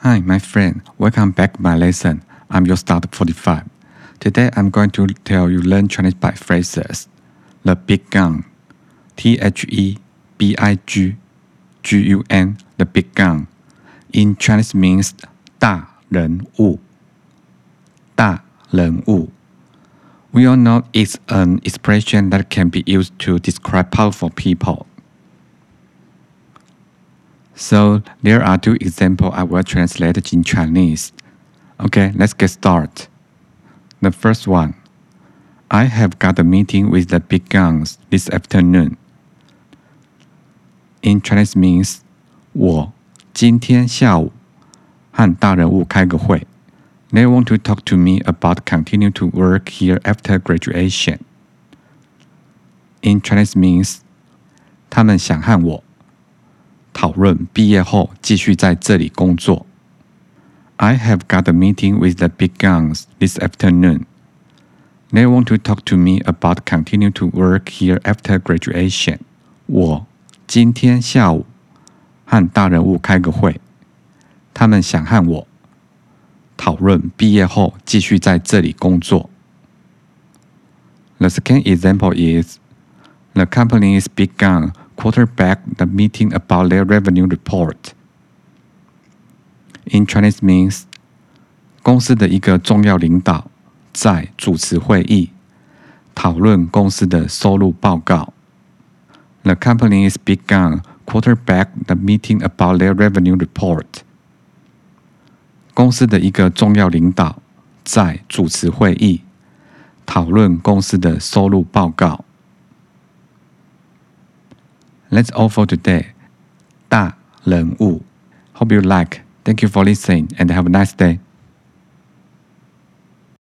Hi, my friend. Welcome back my lesson. I'm your start 45. Today I'm going to tell you learn Chinese by phrases. The big gun. T H E B I G G U N. The big gun. In Chinese means 大人物。大人物。We all know it's an expression that can be used to describe powerful people. So there are two examples I will translate in Chinese. Okay, let's get started. The first one. I have got a meeting with the big guns this afternoon. In Chinese means 我今天下午和大人物开个会。they want to talk to me about continuing to work here after graduation. In Chinese means，他们想和我 讨论毕业后继续在这里工作。I have got a meeting with the big guns this afternoon. They want to talk to me about continuing to work here after graduation. 我今天下午和大人物开个会，他们想和我。讨论毕业后继续在这里工作。The second example is the company's big gun quarterback the meeting about their revenue report. In Chinese means 公司的一个重要领导在主持会议，讨论公司的收入报告。The company is big gun quarterback the meeting about their revenue report. 公司的一个重要领导在主持会议，讨论公司的收入报告。Let's all for today. 大人物。Hope you like. Thank you for listening and have a nice day.